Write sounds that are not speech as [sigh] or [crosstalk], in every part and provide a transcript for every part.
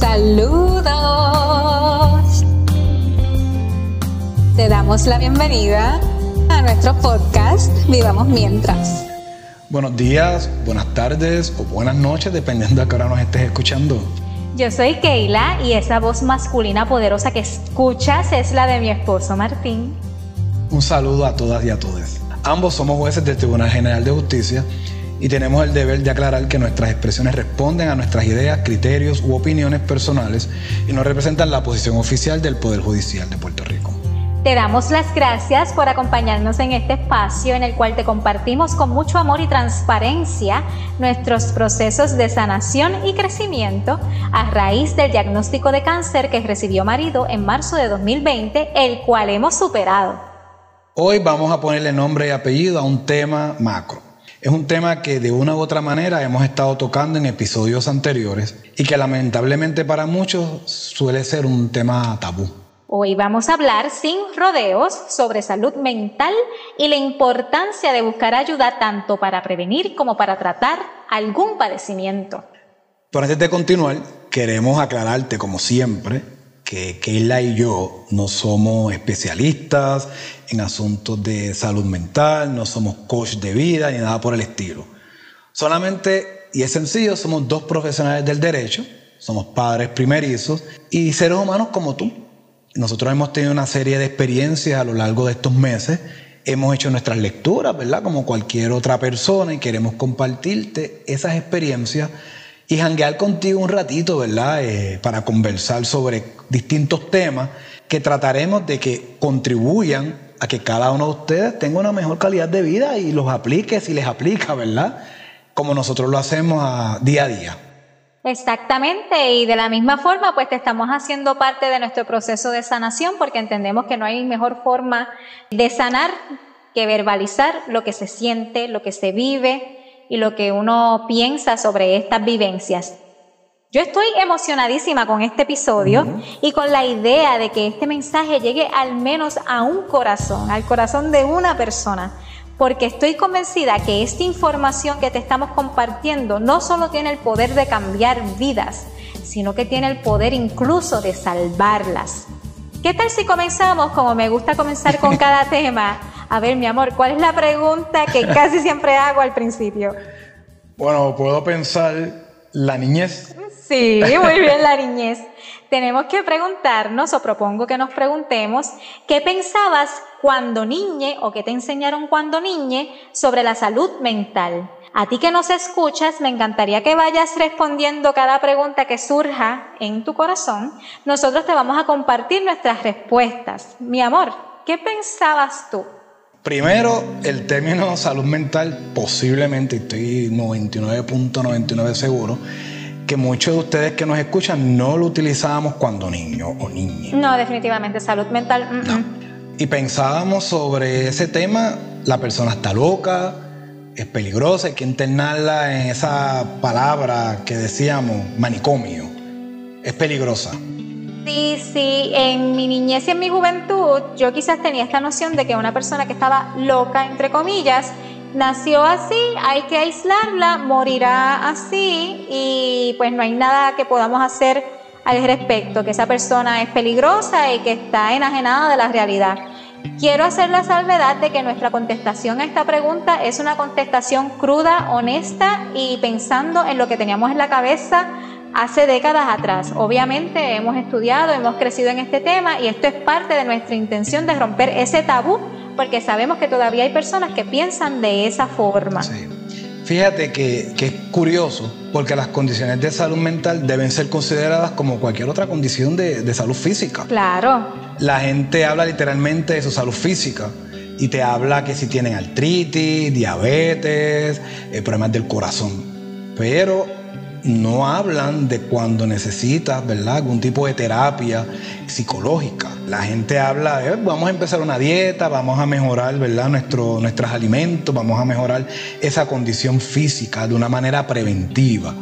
Saludos. Te damos la bienvenida a nuestro podcast Vivamos Mientras. Buenos días, buenas tardes o buenas noches, dependiendo de qué hora nos estés escuchando. Yo soy Keila y esa voz masculina poderosa que escuchas es la de mi esposo Martín. Un saludo a todas y a todos. Ambos somos jueces del Tribunal General de Justicia y tenemos el deber de aclarar que nuestras expresiones responden a nuestras ideas, criterios u opiniones personales y no representan la posición oficial del Poder Judicial de Puerto Rico. Te damos las gracias por acompañarnos en este espacio en el cual te compartimos con mucho amor y transparencia nuestros procesos de sanación y crecimiento a raíz del diagnóstico de cáncer que recibió marido en marzo de 2020, el cual hemos superado. Hoy vamos a ponerle nombre y apellido a un tema macro es un tema que de una u otra manera hemos estado tocando en episodios anteriores y que lamentablemente para muchos suele ser un tema tabú. Hoy vamos a hablar sin rodeos sobre salud mental y la importancia de buscar ayuda tanto para prevenir como para tratar algún padecimiento. Pero antes de continuar, queremos aclararte, como siempre, que Keila y yo no somos especialistas en asuntos de salud mental, no somos coach de vida ni nada por el estilo. Solamente, y es sencillo, somos dos profesionales del derecho, somos padres primerizos y seres humanos como tú. Nosotros hemos tenido una serie de experiencias a lo largo de estos meses, hemos hecho nuestras lecturas, ¿verdad? Como cualquier otra persona y queremos compartirte esas experiencias y janguear contigo un ratito, ¿verdad? Eh, para conversar sobre distintos temas que trataremos de que contribuyan a que cada uno de ustedes tenga una mejor calidad de vida y los aplique si les aplica, ¿verdad? Como nosotros lo hacemos a, día a día. Exactamente, y de la misma forma, pues te estamos haciendo parte de nuestro proceso de sanación porque entendemos que no hay mejor forma de sanar que verbalizar lo que se siente, lo que se vive, y lo que uno piensa sobre estas vivencias. Yo estoy emocionadísima con este episodio y con la idea de que este mensaje llegue al menos a un corazón, al corazón de una persona, porque estoy convencida que esta información que te estamos compartiendo no solo tiene el poder de cambiar vidas, sino que tiene el poder incluso de salvarlas. ¿Qué tal si comenzamos, como me gusta comenzar con [laughs] cada tema, a ver, mi amor, ¿cuál es la pregunta que [laughs] casi siempre hago al principio? Bueno, puedo pensar la niñez. Sí, muy bien, la niñez. Tenemos que preguntarnos, o propongo que nos preguntemos, ¿qué pensabas cuando niñe o qué te enseñaron cuando niñe sobre la salud mental? A ti que nos escuchas, me encantaría que vayas respondiendo cada pregunta que surja en tu corazón. Nosotros te vamos a compartir nuestras respuestas. Mi amor, ¿qué pensabas tú? Primero, el término salud mental, posiblemente, estoy 99.99 seguro, que muchos de ustedes que nos escuchan no lo utilizábamos cuando niño o niña. No, definitivamente, salud mental. Mm, no. Y pensábamos sobre ese tema, la persona está loca, es peligrosa, hay que internarla en esa palabra que decíamos, manicomio. Es peligrosa. Sí, sí, en mi niñez y en mi juventud yo quizás tenía esta noción de que una persona que estaba loca, entre comillas, nació así, hay que aislarla, morirá así y pues no hay nada que podamos hacer al respecto, que esa persona es peligrosa y que está enajenada de la realidad. Quiero hacer la salvedad de que nuestra contestación a esta pregunta es una contestación cruda, honesta y pensando en lo que teníamos en la cabeza hace décadas atrás. Obviamente hemos estudiado, hemos crecido en este tema y esto es parte de nuestra intención de romper ese tabú porque sabemos que todavía hay personas que piensan de esa forma. Sí. Fíjate que, es curioso porque las condiciones de salud mental deben ser consideradas como cualquier otra condición de, salud física. Claro. La gente habla literalmente de su salud física y te habla que si tienen artritis, diabetes, eh, problemas del corazón. Pero no hablan de cuando necesitas, ¿verdad? Algún tipo de terapia psicológica. La gente habla, de, vamos a empezar una dieta, vamos a mejorar, ¿verdad? Nuestro, nuestros alimentos, vamos a mejorar esa condición física de una manera preventiva.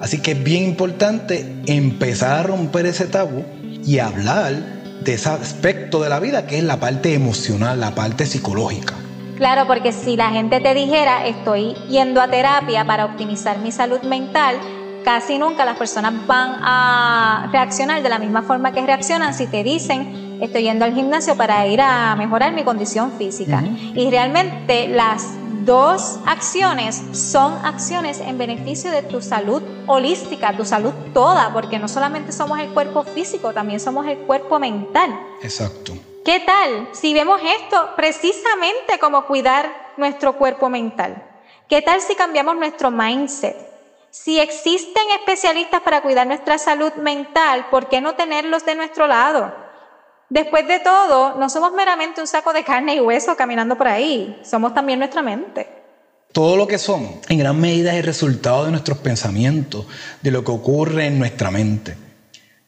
Así que es bien importante empezar a romper ese tabú y hablar de ese aspecto de la vida que es la parte emocional, la parte psicológica. Claro, porque si la gente te dijera, estoy yendo a terapia para optimizar mi salud mental, casi nunca las personas van a reaccionar de la misma forma que reaccionan si te dicen estoy yendo al gimnasio para ir a mejorar mi condición física. Y realmente las dos acciones son acciones en beneficio de tu salud holística, tu salud toda, porque no solamente somos el cuerpo físico, también somos el cuerpo mental. Exacto. ¿Qué tal si vemos esto precisamente como cuidar nuestro cuerpo mental? ¿Qué tal si cambiamos nuestro mindset? Si existen especialistas para cuidar nuestra salud mental, ¿por qué no tenerlos de nuestro lado? Después de todo, no somos meramente un saco de carne y hueso caminando por ahí, somos también nuestra mente. Todo lo que somos, en gran medida, es el resultado de nuestros pensamientos, de lo que ocurre en nuestra mente.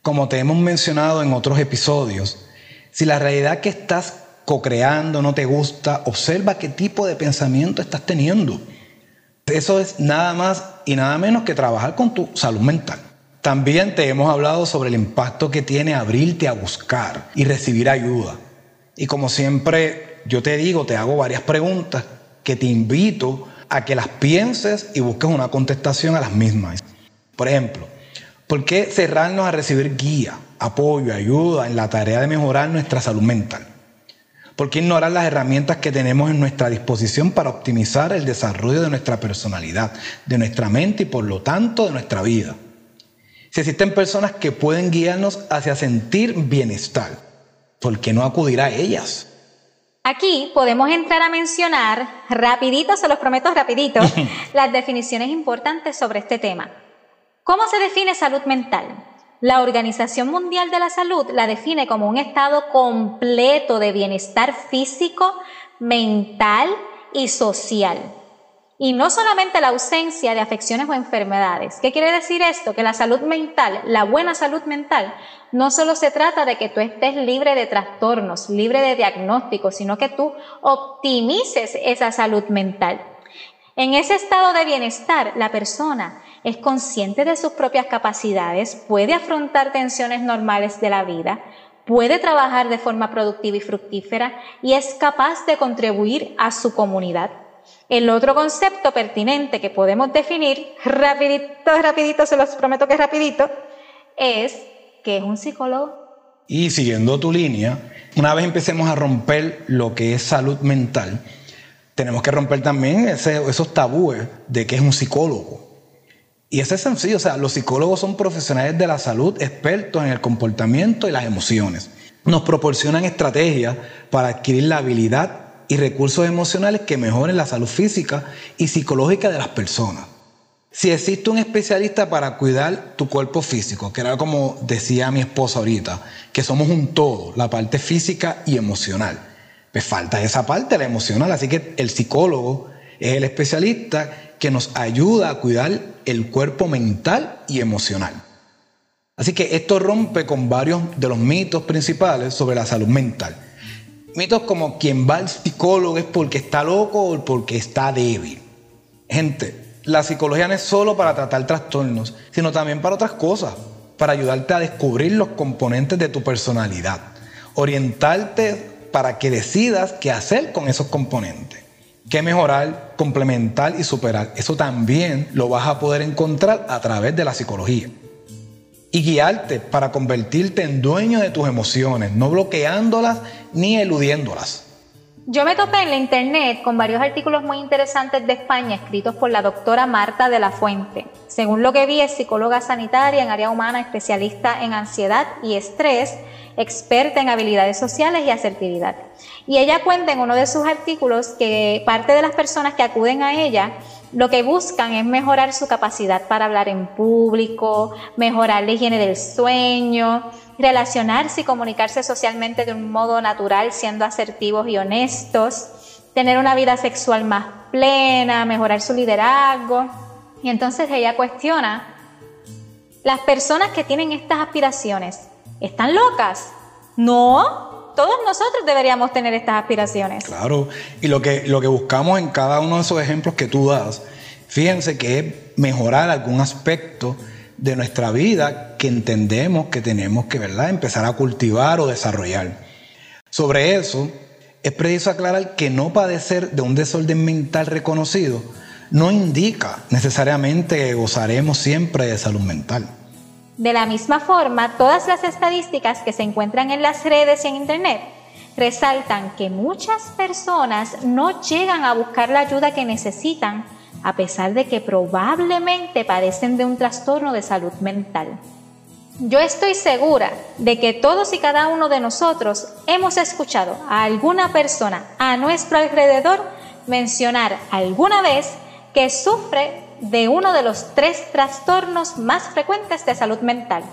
Como te hemos mencionado en otros episodios, si la realidad que estás co-creando no te gusta, observa qué tipo de pensamiento estás teniendo. Eso es nada más y nada menos que trabajar con tu salud mental. También te hemos hablado sobre el impacto que tiene abrirte a buscar y recibir ayuda. Y como siempre, yo te digo, te hago varias preguntas que te invito a que las pienses y busques una contestación a las mismas. Por ejemplo, ¿por qué cerrarnos a recibir guía, apoyo, ayuda en la tarea de mejorar nuestra salud mental? ¿Por qué ignorar las herramientas que tenemos en nuestra disposición para optimizar el desarrollo de nuestra personalidad, de nuestra mente y por lo tanto de nuestra vida? Si existen personas que pueden guiarnos hacia sentir bienestar, ¿por qué no acudir a ellas? Aquí podemos entrar a mencionar, rapidito, se los prometo rapidito, [laughs] las definiciones importantes sobre este tema. ¿Cómo se define salud mental? La Organización Mundial de la Salud la define como un estado completo de bienestar físico, mental y social y no solamente la ausencia de afecciones o enfermedades. ¿Qué quiere decir esto? Que la salud mental, la buena salud mental, no solo se trata de que tú estés libre de trastornos, libre de diagnósticos, sino que tú optimices esa salud mental. En ese estado de bienestar, la persona es consciente de sus propias capacidades, puede afrontar tensiones normales de la vida, puede trabajar de forma productiva y fructífera y es capaz de contribuir a su comunidad. El otro concepto pertinente que podemos definir, rapidito, rapidito, se los prometo que es rapidito, es que es un psicólogo. Y siguiendo tu línea, una vez empecemos a romper lo que es salud mental, tenemos que romper también esos tabúes de que es un psicólogo. Y es sencillo, o sea, los psicólogos son profesionales de la salud, expertos en el comportamiento y las emociones. Nos proporcionan estrategias para adquirir la habilidad y recursos emocionales que mejoren la salud física y psicológica de las personas. Si existe un especialista para cuidar tu cuerpo físico, que era como decía mi esposa ahorita, que somos un todo, la parte física y emocional, pues falta esa parte, la emocional, así que el psicólogo es el especialista que nos ayuda a cuidar el cuerpo mental y emocional. Así que esto rompe con varios de los mitos principales sobre la salud mental. Mitos como quien va al psicólogo es porque está loco o porque está débil. Gente, la psicología no es solo para tratar trastornos, sino también para otras cosas, para ayudarte a descubrir los componentes de tu personalidad, orientarte para que decidas qué hacer con esos componentes, qué mejorar, complementar y superar. Eso también lo vas a poder encontrar a través de la psicología y guiarte para convertirte en dueño de tus emociones, no bloqueándolas ni eludiéndolas. Yo me topé en la internet con varios artículos muy interesantes de España escritos por la doctora Marta de la Fuente. Según lo que vi, es psicóloga sanitaria en área humana, especialista en ansiedad y estrés, experta en habilidades sociales y asertividad. Y ella cuenta en uno de sus artículos que parte de las personas que acuden a ella lo que buscan es mejorar su capacidad para hablar en público, mejorar la higiene del sueño, relacionarse y comunicarse socialmente de un modo natural, siendo asertivos y honestos, tener una vida sexual más plena, mejorar su liderazgo. Y entonces ella cuestiona, ¿las personas que tienen estas aspiraciones están locas? No, todos nosotros deberíamos tener estas aspiraciones. Claro, y lo que, lo que buscamos en cada uno de esos ejemplos que tú das, fíjense que es mejorar algún aspecto de nuestra vida que entendemos que tenemos que ¿verdad? empezar a cultivar o desarrollar. Sobre eso, es preciso aclarar que no padecer de un desorden mental reconocido no indica necesariamente que gozaremos siempre de salud mental. De la misma forma, todas las estadísticas que se encuentran en las redes y en Internet resaltan que muchas personas no llegan a buscar la ayuda que necesitan a pesar de que probablemente padecen de un trastorno de salud mental. Yo estoy segura de que todos y cada uno de nosotros hemos escuchado a alguna persona a nuestro alrededor mencionar alguna vez que sufre de uno de los tres trastornos más frecuentes de salud mental,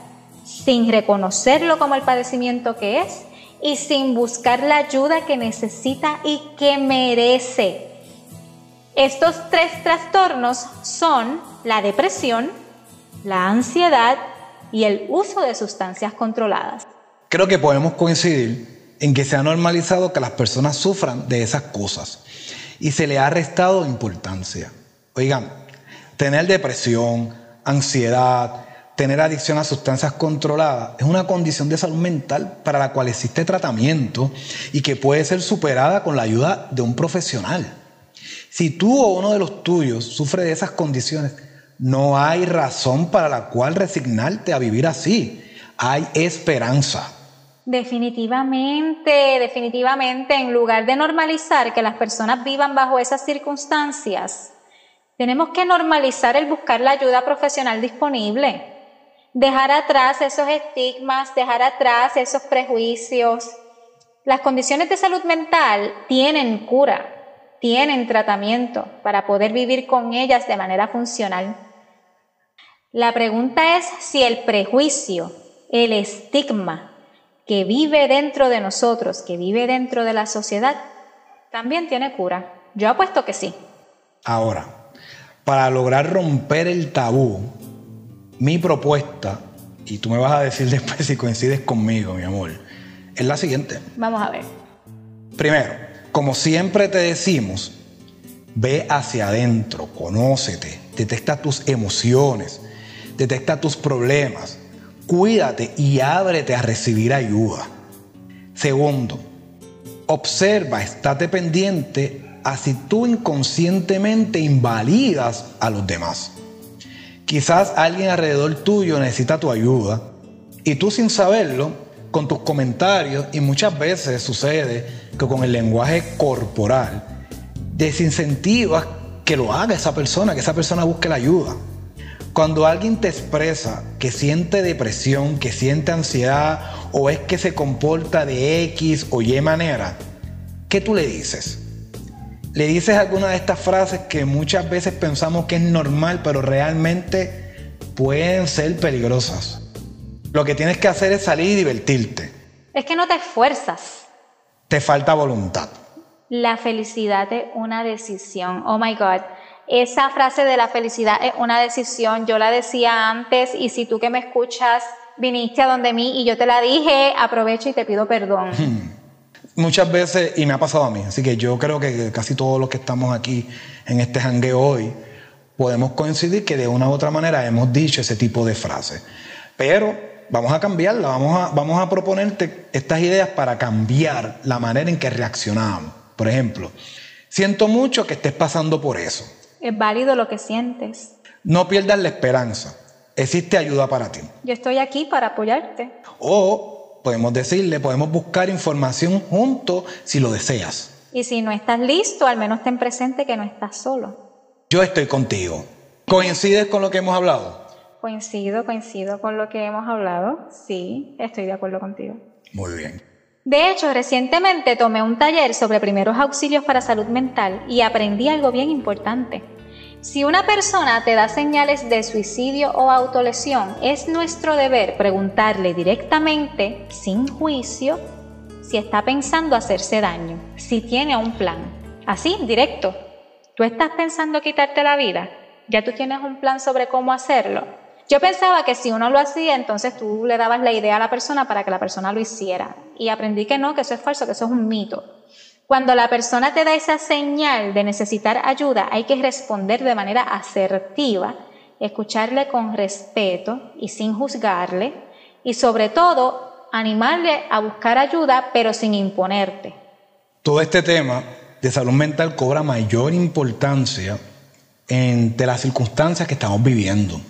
sin reconocerlo como el padecimiento que es y sin buscar la ayuda que necesita y que merece. Estos tres trastornos son la depresión, la ansiedad y el uso de sustancias controladas. Creo que podemos coincidir en que se ha normalizado que las personas sufran de esas cosas y se le ha restado importancia. Oigan, tener depresión, ansiedad, tener adicción a sustancias controladas es una condición de salud mental para la cual existe tratamiento y que puede ser superada con la ayuda de un profesional. Si tú o uno de los tuyos sufre de esas condiciones, no hay razón para la cual resignarte a vivir así. Hay esperanza. Definitivamente, definitivamente, en lugar de normalizar que las personas vivan bajo esas circunstancias, tenemos que normalizar el buscar la ayuda profesional disponible, dejar atrás esos estigmas, dejar atrás esos prejuicios. Las condiciones de salud mental tienen cura, tienen tratamiento para poder vivir con ellas de manera funcional. La pregunta es si el prejuicio, el estigma que vive dentro de nosotros, que vive dentro de la sociedad, también tiene cura. Yo apuesto que sí. Ahora, para lograr romper el tabú, mi propuesta, y tú me vas a decir [laughs] después si coincides conmigo, mi amor, es la siguiente. Vamos a ver. Primero, como siempre te decimos, ve hacia adentro, conócete, detecta tus emociones, detecta tus problemas, cuídate y ábrete a recibir ayuda. Segundo, observa, estate pendiente así tú inconscientemente invalidas a los demás. Quizás alguien alrededor tuyo necesita tu ayuda y tú sin saberlo, con tus comentarios, y muchas veces sucede que con el lenguaje corporal, desincentivas que lo haga esa persona, que esa persona busque la ayuda. Cuando alguien te expresa que siente depresión, que siente ansiedad o es que se comporta de X o Y manera, ¿qué tú le dices? Le dices alguna de estas frases que muchas veces pensamos que es normal, pero realmente pueden ser peligrosas. Lo que tienes que hacer es salir y divertirte. Es que no te esfuerzas. Te falta voluntad. La felicidad es una decisión. Oh my God. Esa frase de la felicidad es una decisión. Yo la decía antes y si tú que me escuchas viniste a donde mí y yo te la dije, aprovecho y te pido perdón. Muchas veces, y me ha pasado a mí, así que yo creo que casi todos los que estamos aquí en este jangueo hoy, podemos coincidir que de una u otra manera hemos dicho ese tipo de frases. Pero vamos a cambiarla, vamos a, vamos a proponerte estas ideas para cambiar la manera en que reaccionamos. Por ejemplo, siento mucho que estés pasando por eso. Es válido lo que sientes. No pierdas la esperanza. Existe ayuda para ti. Yo estoy aquí para apoyarte. O podemos decirle, podemos buscar información juntos si lo deseas. Y si no estás listo, al menos ten presente que no estás solo. Yo estoy contigo. ¿Coincides con lo que hemos hablado? Coincido, coincido con lo que hemos hablado. Sí, estoy de acuerdo contigo. Muy bien. De hecho, recientemente tomé un taller sobre primeros auxilios para salud mental y aprendí algo bien importante. Si una persona te da señales de suicidio o autolesión, es nuestro deber preguntarle directamente, sin juicio, si está pensando hacerse daño, si tiene un plan. Así, directo. ¿Tú estás pensando quitarte la vida? ¿Ya tú tienes un plan sobre cómo hacerlo? Yo pensaba que si uno lo hacía, entonces tú le dabas la idea a la persona para que la persona lo hiciera. Y aprendí que no, que eso es falso, que eso es un mito. Cuando la persona te da esa señal de necesitar ayuda, hay que responder de manera asertiva, escucharle con respeto y sin juzgarle, y sobre todo animarle a buscar ayuda, pero sin imponerte. Todo este tema de salud mental cobra mayor importancia entre las circunstancias que estamos viviendo. O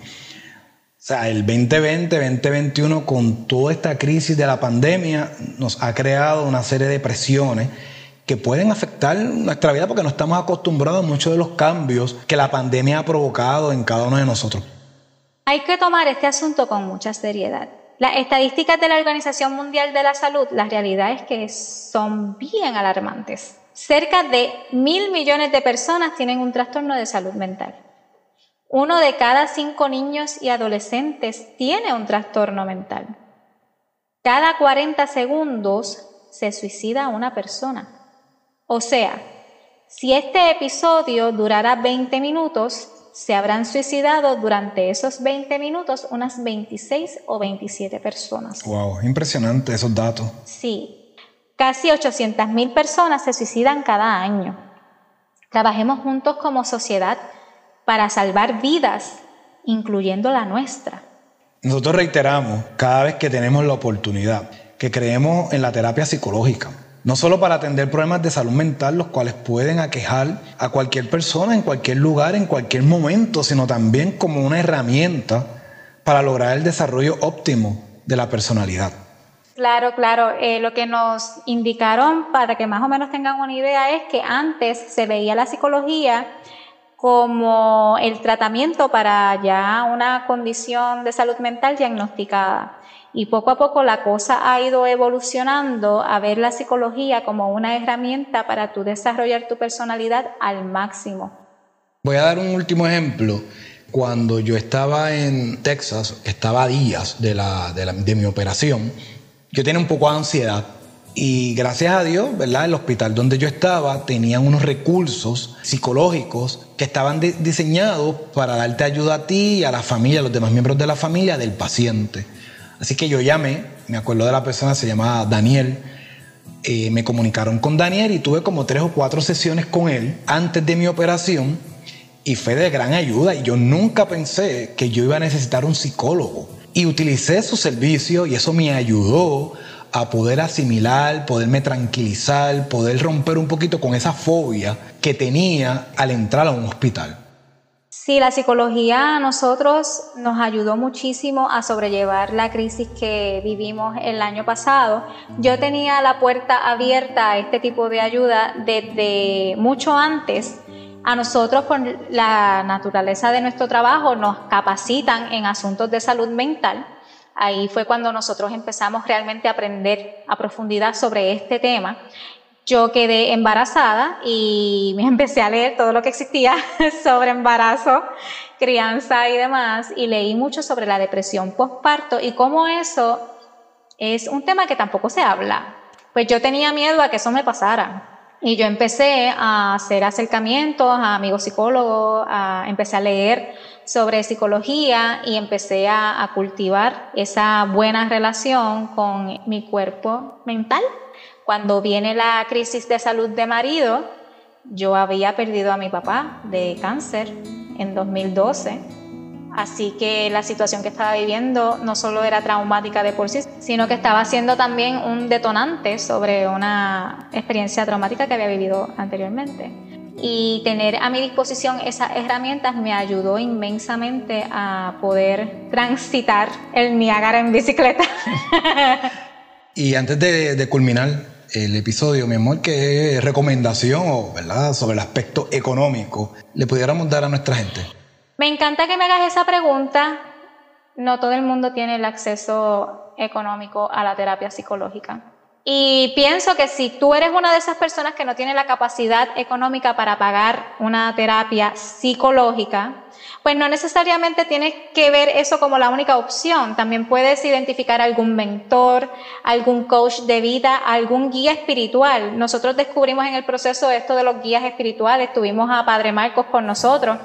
sea, el 2020, 2021, con toda esta crisis de la pandemia, nos ha creado una serie de presiones que pueden afectar nuestra vida porque no estamos acostumbrados a muchos de los cambios que la pandemia ha provocado en cada uno de nosotros. Hay que tomar este asunto con mucha seriedad. Las estadísticas de la Organización Mundial de la Salud, la realidad es que son bien alarmantes. Cerca de mil millones de personas tienen un trastorno de salud mental. Uno de cada cinco niños y adolescentes tiene un trastorno mental. Cada 40 segundos se suicida una persona. O sea, si este episodio durara 20 minutos, se habrán suicidado durante esos 20 minutos unas 26 o 27 personas. Wow, impresionante esos datos. Sí, Casi 800.000 personas se suicidan cada año. Trabajemos juntos como sociedad para salvar vidas, incluyendo la nuestra. Nosotros reiteramos cada vez que tenemos la oportunidad que creemos en la terapia psicológica, no solo para atender problemas de salud mental, los cuales pueden aquejar a cualquier persona en cualquier lugar, en cualquier momento, sino también como una herramienta para lograr el desarrollo óptimo de la personalidad. Claro, claro. Eh, lo que nos indicaron, para que más o menos tengan una idea, es que antes se veía la psicología como el tratamiento para ya una condición de salud mental diagnosticada. Y poco a poco la cosa ha ido evolucionando a ver la psicología como una herramienta para tu desarrollar tu personalidad al máximo. Voy a dar un último ejemplo. Cuando yo estaba en Texas, estaba a días de, la, de, de mi operación, yo tenía un poco de ansiedad y gracias a Dios, ¿verdad? El hospital donde yo estaba tenía unos recursos psicológicos que estaban diseñados para darte ayuda a ti y a la familia, a los demás miembros de la familia del paciente. Así que yo llamé, me acuerdo de la persona, se llamaba Daniel. Eh, me comunicaron con Daniel y tuve como tres o cuatro sesiones con él antes de mi operación y fue de gran ayuda. Y yo nunca pensé que yo iba a necesitar un psicólogo y utilicé su servicio y eso me ayudó a poder asimilar, poderme tranquilizar, poder romper un poquito con esa fobia que tenía al entrar a un hospital. Sí, la psicología a nosotros nos ayudó muchísimo a sobrellevar la crisis que vivimos el año pasado. Yo tenía la puerta abierta a este tipo de ayuda desde mucho antes a nosotros, por la naturaleza de nuestro trabajo, nos capacitan en asuntos de salud mental. Ahí fue cuando nosotros empezamos realmente a aprender a profundidad sobre este tema. Yo quedé embarazada y me empecé a leer todo lo que existía [laughs] sobre embarazo, crianza y demás, y leí mucho sobre la depresión postparto y cómo eso es un tema que tampoco se habla. Pues yo tenía miedo a que eso me pasara. Y yo empecé a hacer acercamientos a amigos psicólogos, a, empecé a leer sobre psicología y empecé a, a, cultivar esa buena relación con mi cuerpo mental. Cuando viene la crisis de salud de marido, yo había perdido a mi papá de cáncer en 2012 Así que la situación que estaba viviendo no solo era traumática de por sí, sino que estaba siendo también un detonante sobre una experiencia traumática que había vivido anteriormente. Y tener a mi disposición esas herramientas me ayudó inmensamente a poder transitar el Niágara en bicicleta. [laughs] y antes de, culminar el episodio, mi amor, ¿qué recomendación ¿verdad? sobre el aspecto económico le pudiéramos dar a nuestra gente? Me encanta que me hagas esa pregunta. No todo el mundo tiene el acceso económico a la terapia psicológica. Y pienso que si tú eres una de esas personas que no tiene la capacidad económica para pagar una terapia psicológica, pues no necesariamente tienes que ver eso como la única opción. También puedes identificar algún mentor, algún coach de vida, algún guía espiritual. Nosotros descubrimos en el proceso esto de los guías espirituales, tuvimos a Padre Marcos con nosotros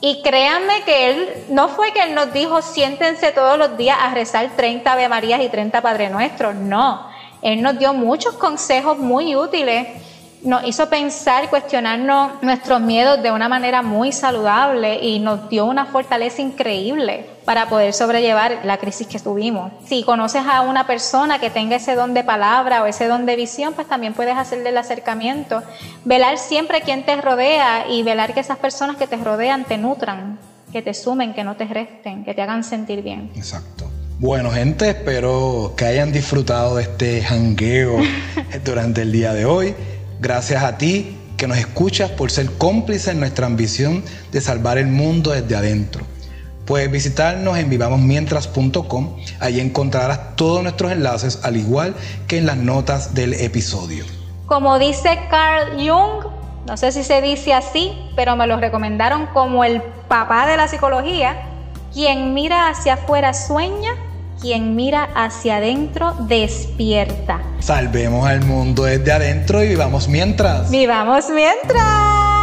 y créanme que él, no fue que él nos dijo, siéntense todos los días a rezar 30 Ave Marías y 30 Padre Nuestros, no. Él nos dio muchos consejos muy útiles nos hizo pensar, cuestionarnos nuestros miedos de una manera muy saludable y nos dio una fortaleza increíble para poder sobrellevar la crisis que tuvimos. Si conoces a una persona que tenga ese don de palabra o ese don de visión, pues también puedes hacerle el acercamiento. Velar siempre quien te rodea y velar que esas personas que te rodean te nutran, que te sumen, que no te resten, que te hagan sentir bien. Exacto. Bueno, gente, espero que hayan disfrutado de este jangueo [laughs] durante el día de hoy. Gracias a ti que nos escuchas por ser cómplice en nuestra ambición de salvar el mundo desde adentro. Puedes visitarnos en vivamosmientras.com. Allí encontrarás todos nuestros enlaces, al igual que en las notas del episodio. Como dice Carl Jung, no sé si se dice así, pero me lo recomendaron como el papá de la psicología, quien mira hacia afuera sueña, quien mira hacia adentro despierta. Salvemos al mundo desde adentro y vivamos mientras. Vivamos mientras.